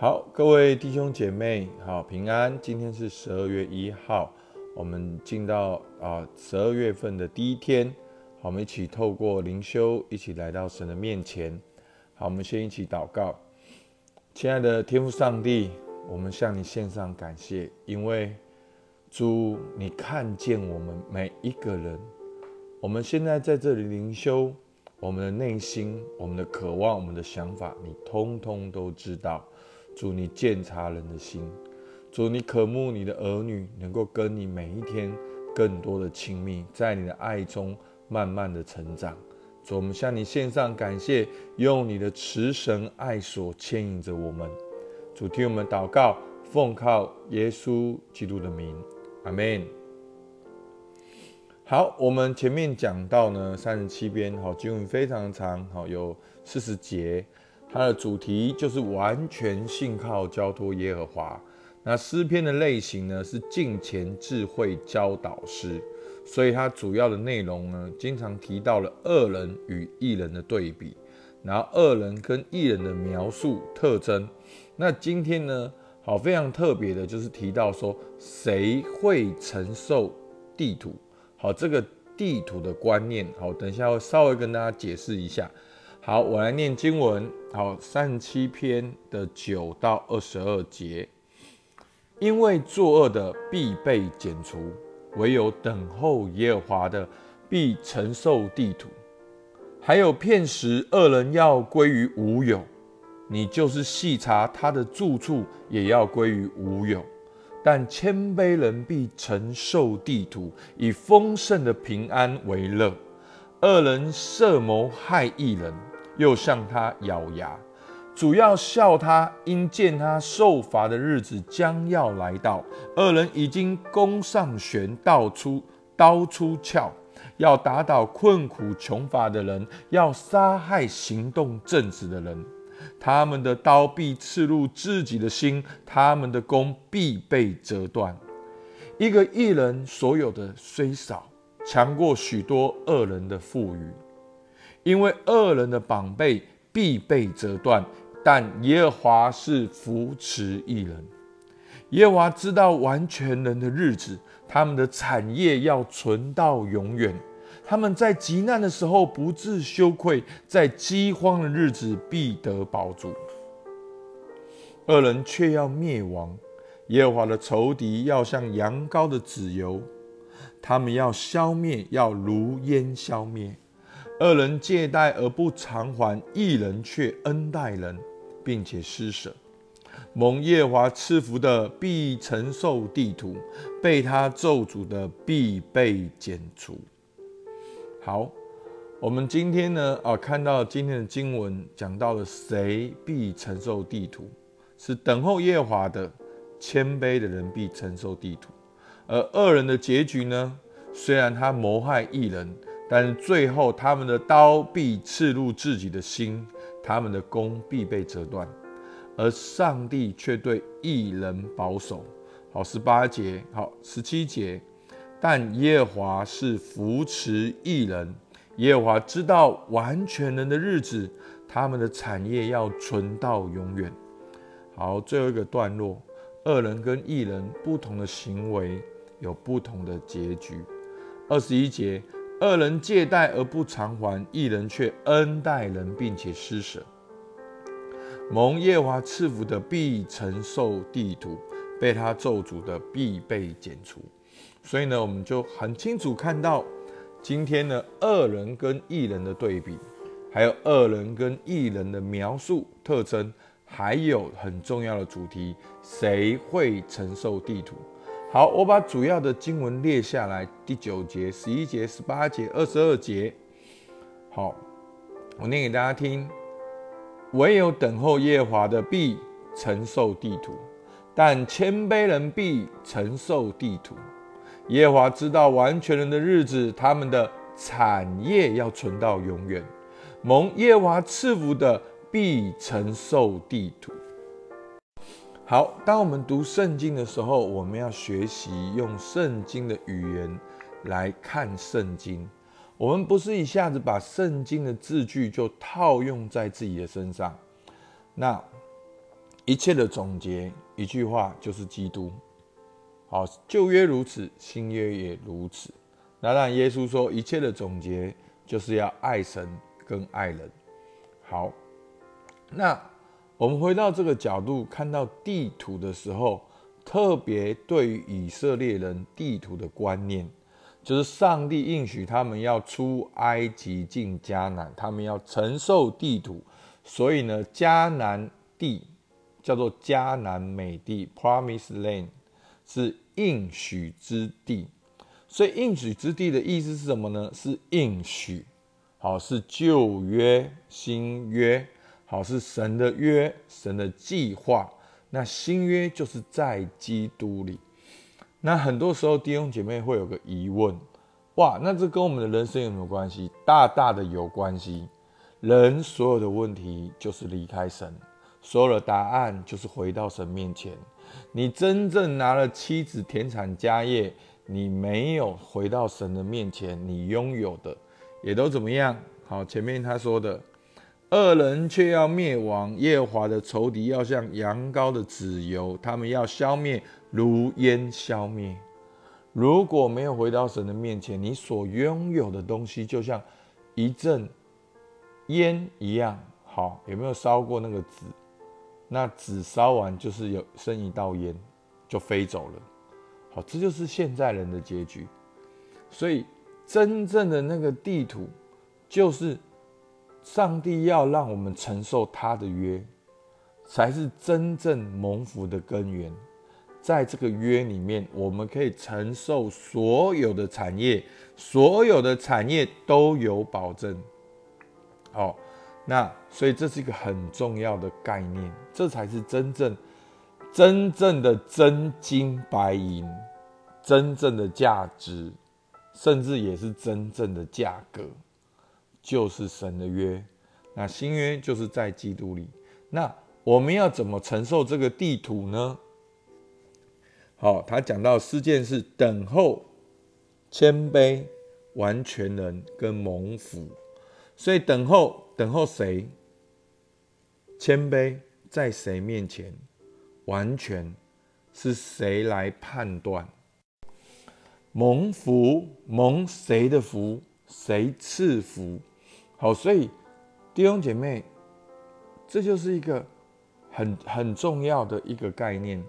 好，各位弟兄姐妹，好平安。今天是十二月一号，我们进到啊十二月份的第一天。好，我们一起透过灵修，一起来到神的面前。好，我们先一起祷告。亲爱的天父上帝，我们向你献上感谢，因为主，你看见我们每一个人。我们现在在这里灵修，我们的内心、我们的渴望、我们的想法，你通通都知道。主，你鉴察人的心；主，你渴慕你的儿女能够跟你每一天更多的亲密，在你的爱中慢慢的成长。主，我们向你献上感谢，用你的慈神爱所牵引着我们。主，听我们祷告，奉靠耶稣基督的名，阿门。好，我们前面讲到呢，三十七篇，好经文非常长，好有四十节。它的主题就是完全信靠交托耶和华。那诗篇的类型呢是敬虔智慧教导诗，所以它主要的内容呢经常提到了恶人与义人的对比，然后恶人跟义人的描述特征。那今天呢，好非常特别的就是提到说谁会承受地图？好，这个地图的观念，好，等一下会稍微跟大家解释一下。好，我来念经文。好，三十七篇的九到二十二节，因为作恶的必被剪除，唯有等候耶和华的必承受地土。还有片时恶人要归于无有，你就是细查他的住处，也要归于无有。但谦卑人必承受地土，以丰盛的平安为乐。恶人设谋害一人。又向他咬牙，主要笑他，因见他受罚的日子将要来到。恶人已经弓上弦，倒出刀出鞘，要打倒困苦穷乏的人，要杀害行动正直的人。他们的刀必刺入自己的心，他们的弓必被折断。一个艺人所有的虽少，强过许多恶人的富裕。因为恶人的膀臂必被折断，但耶和华是扶持一人。耶和华知道完全人的日子，他们的产业要存到永远。他们在极难的时候不自羞愧，在饥荒的日子必得保住。恶人却要灭亡，耶和华的仇敌要像羊羔的脂油，他们要消灭，要如烟消灭。恶人借贷而不偿还，义人却恩待人，并且施舍。蒙耶华赐福的必承受地图，被他咒诅的必被剪除。好，我们今天呢啊，看到今天的经文讲到了谁必承受地图，是等候耶华的谦卑的人必承受地图，而恶人的结局呢，虽然他谋害一人。但是最后，他们的刀必刺入自己的心，他们的弓必被折断，而上帝却对一人保守。好，十八节，好，十七节。但耶和华是扶持一人，耶和华知道完全人的日子，他们的产业要存到永远。好，最后一个段落，二人跟一人不同的行为有不同的结局。二十一节。恶人借贷而不偿还，一人却恩待人，并且施舍。蒙耶华赐福的必承受地土，被他咒诅的必被剪除。所以呢，我们就很清楚看到今天呢，恶人跟义人的对比，还有恶人跟义人的描述特征，还有很重要的主题：谁会承受地土？好，我把主要的经文列下来，第九节、十一节、十八节、二十二节。好，我念给大家听。唯有等候耶和华的必承受地土，但谦卑人必承受地土。耶和华知道完全人的日子，他们的产业要存到永远。蒙耶和华赐福的必承受地土。好，当我们读圣经的时候，我们要学习用圣经的语言来看圣经。我们不是一下子把圣经的字句就套用在自己的身上。那一切的总结，一句话就是基督。好，旧约如此，新约也如此。那让耶稣说，一切的总结就是要爱神跟爱人。好，那我们回到这个角度，看到地图的时候，特别对于以色列人地图的观念，就是上帝应许他们要出埃及进迦南，他们要承受地图，所以呢，迦南地叫做迦南美地 （Promise Land） 是应许之地。所以应许之地的意思是什么呢？是应许，好是旧约、新约，好是神的约、神的计划。那新约就是在基督里。那很多时候弟兄姐妹会有个疑问：哇，那这跟我们的人生有没有关系？大大的有关系。人所有的问题就是离开神，所有的答案就是回到神面前。你真正拿了妻子田产家业。你没有回到神的面前，你拥有的也都怎么样？好，前面他说的，恶人却要灭亡，耶和华的仇敌要像羊羔的脂油，他们要消灭如烟消灭。如果没有回到神的面前，你所拥有的东西就像一阵烟一样。好，有没有烧过那个纸？那纸烧完就是有剩一道烟，就飞走了。好，这就是现在人的结局。所以，真正的那个地图，就是上帝要让我们承受他的约，才是真正蒙福的根源。在这个约里面，我们可以承受所有的产业，所有的产业都有保证。好，那所以这是一个很重要的概念，这才是真正。真正的真金白银，真正的价值，甚至也是真正的价格，就是神的约。那新约就是在基督里。那我们要怎么承受这个地图呢？好，他讲到四件事：等候、谦卑、完全人跟蒙福。所以等候，等候谁？谦卑在谁面前？完全是谁来判断？蒙福蒙谁的福？谁赐福？好，所以弟兄姐妹，这就是一个很很重要的一个概念。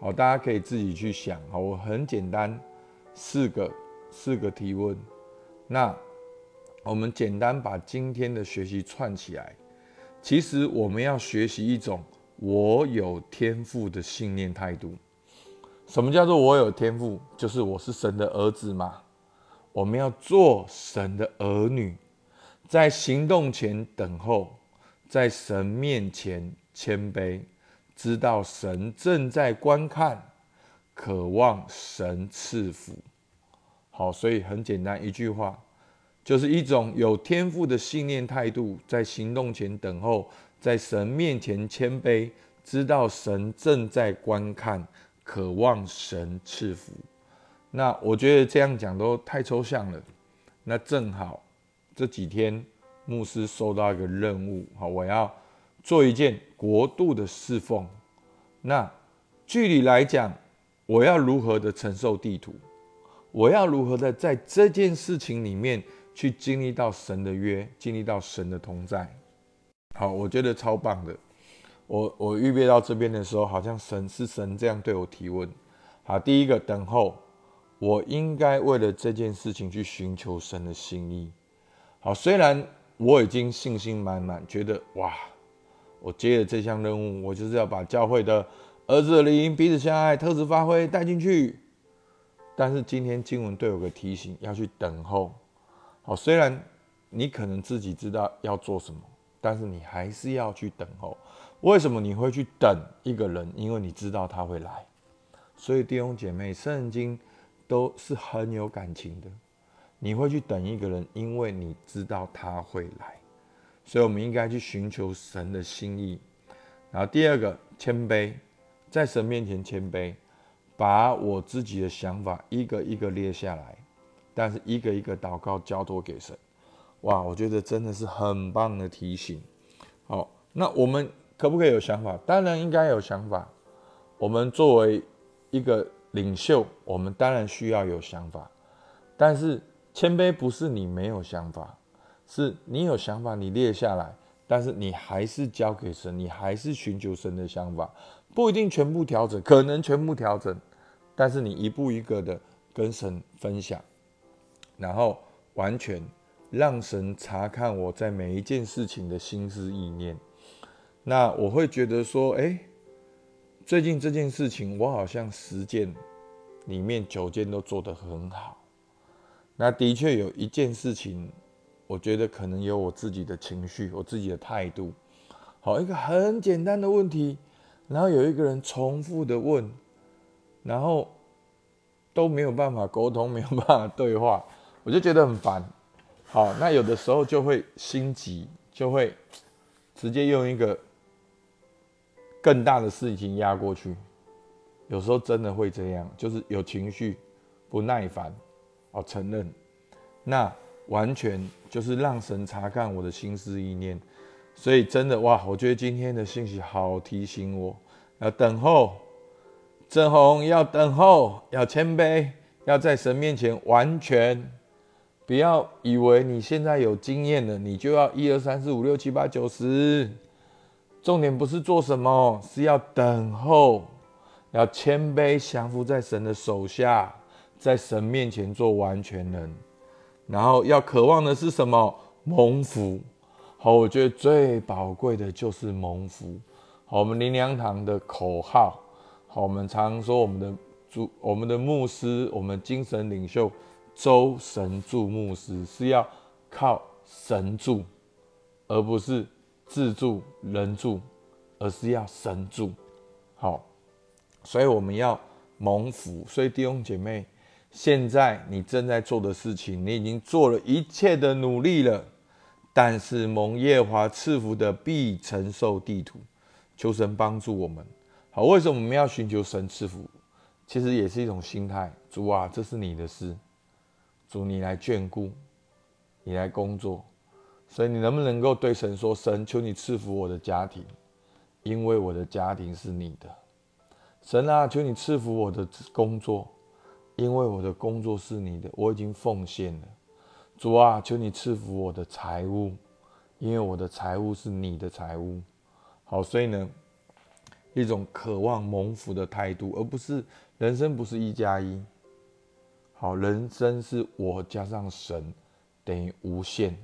好，大家可以自己去想。好，我很简单，四个四个提问。那我们简单把今天的学习串起来。其实我们要学习一种。我有天赋的信念态度，什么叫做我有天赋？就是我是神的儿子嘛。我们要做神的儿女，在行动前等候，在神面前谦卑，知道神正在观看，渴望神赐福。好，所以很简单一句话，就是一种有天赋的信念态度，在行动前等候。在神面前谦卑，知道神正在观看，渴望神赐福。那我觉得这样讲都太抽象了。那正好这几天牧师收到一个任务，好，我要做一件国度的侍奉。那距离来讲，我要如何的承受地图？我要如何的在这件事情里面去经历到神的约，经历到神的同在？好，我觉得超棒的。我我预备到这边的时候，好像神是神这样对我提问。好，第一个等候，我应该为了这件事情去寻求神的心意。好，虽然我已经信心满满，觉得哇，我接了这项任务，我就是要把教会的儿子的灵彼此相爱、特质发挥带进去。但是今天经文对我个提醒，要去等候。好，虽然你可能自己知道要做什么。但是你还是要去等候。为什么你会去等一个人？因为你知道他会来。所以弟兄姐妹，圣经都是很有感情的。你会去等一个人，因为你知道他会来。所以我们应该去寻求神的心意。然后第二个，谦卑，在神面前谦卑，把我自己的想法一个一个列下来，但是一个一个祷告交托给神。哇，我觉得真的是很棒的提醒。好，那我们可不可以有想法？当然应该有想法。我们作为一个领袖，我们当然需要有想法。但是谦卑不是你没有想法，是你有想法，你列下来，但是你还是交给神，你还是寻求神的想法，不一定全部调整，可能全部调整，但是你一步一个的跟神分享，然后完全让神查看我在每一件事情的心思意念。那我会觉得说，哎，最近这件事情，我好像十件里面九件都做得很好。那的确有一件事情，我觉得可能有我自己的情绪，我自己的态度。好，一个很简单的问题，然后有一个人重复的问，然后都没有办法沟通，没有办法对话，我就觉得很烦。好，那有的时候就会心急，就会直接用一个。更大的事情压过去，有时候真的会这样，就是有情绪、不耐烦，哦，承认，那完全就是让神查看我的心思意念，所以真的哇，我觉得今天的信息好提醒我，要等候，正红要等候，要谦卑，要在神面前完全，不要以为你现在有经验了，你就要一二三四五六七八九十。重点不是做什么，是要等候，要谦卑降服在神的手下，在神面前做完全人，然后要渴望的是什么？蒙福。好，我觉得最宝贵的就是蒙福。好，我们林良堂的口号，好，我们常说我们的主，我们的牧师，我们精神领袖周神助牧师是要靠神助，而不是。自助人助，而是要神助。好，所以我们要蒙福。所以弟兄姐妹，现在你正在做的事情，你已经做了一切的努力了。但是蒙耶华赐福的必承受地图，求神帮助我们。好，为什么我们要寻求神赐福？其实也是一种心态。主啊，这是你的事，主你来眷顾，你来工作。所以你能不能够对神说：“神，求你赐福我的家庭，因为我的家庭是你的。神啊，求你赐福我的工作，因为我的工作是你的，我已经奉献了。主啊，求你赐福我的财物，因为我的财物是你的财物。好，所以呢，一种渴望蒙福的态度，而不是人生不是一加一。好，人生是我加上神等于无限。”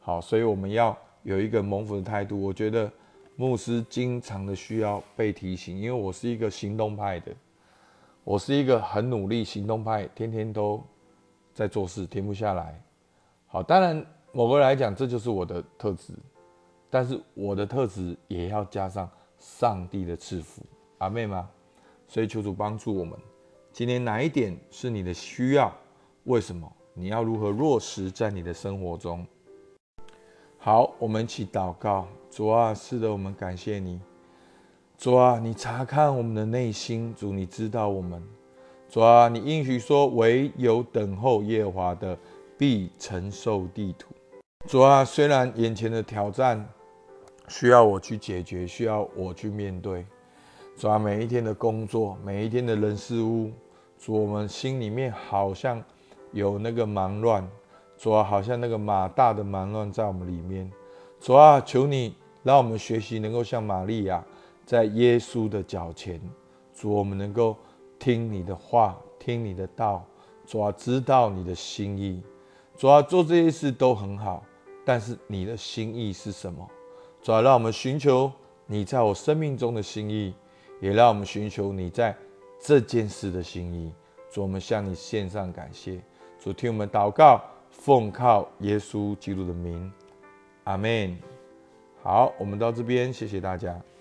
好，所以我们要有一个蒙福的态度。我觉得牧师经常的需要被提醒，因为我是一个行动派的，我是一个很努力行动派，天天都在做事，停不下来。好，当然某个来讲，这就是我的特质，但是我的特质也要加上上帝的赐福，阿妹吗？所以求主帮助我们。今天哪一点是你的需要？为什么？你要如何落实在你的生活中？好，我们一起祷告。主啊，是的，我们感谢你。主啊，你查看我们的内心，主，你知道我们。主啊，你应许说，唯有等候耶和华的，必承受地土。主啊，虽然眼前的挑战需要我去解决，需要我去面对。主啊，每一天的工作，每一天的人事物，主，我们心里面好像有那个忙乱。主啊，好像那个马大的忙乱在我们里面。主啊，求你让我们学习，能够像玛利亚在耶稣的脚前。主，我们能够听你的话，听你的道。主啊，知道你的心意。主啊，做这些事都很好，但是你的心意是什么？主啊，让我们寻求你在我生命中的心意，也让我们寻求你在这件事的心意。主，我们向你献上感谢。主，听我们祷告。奉靠耶稣基督的名，阿门。好，我们到这边，谢谢大家。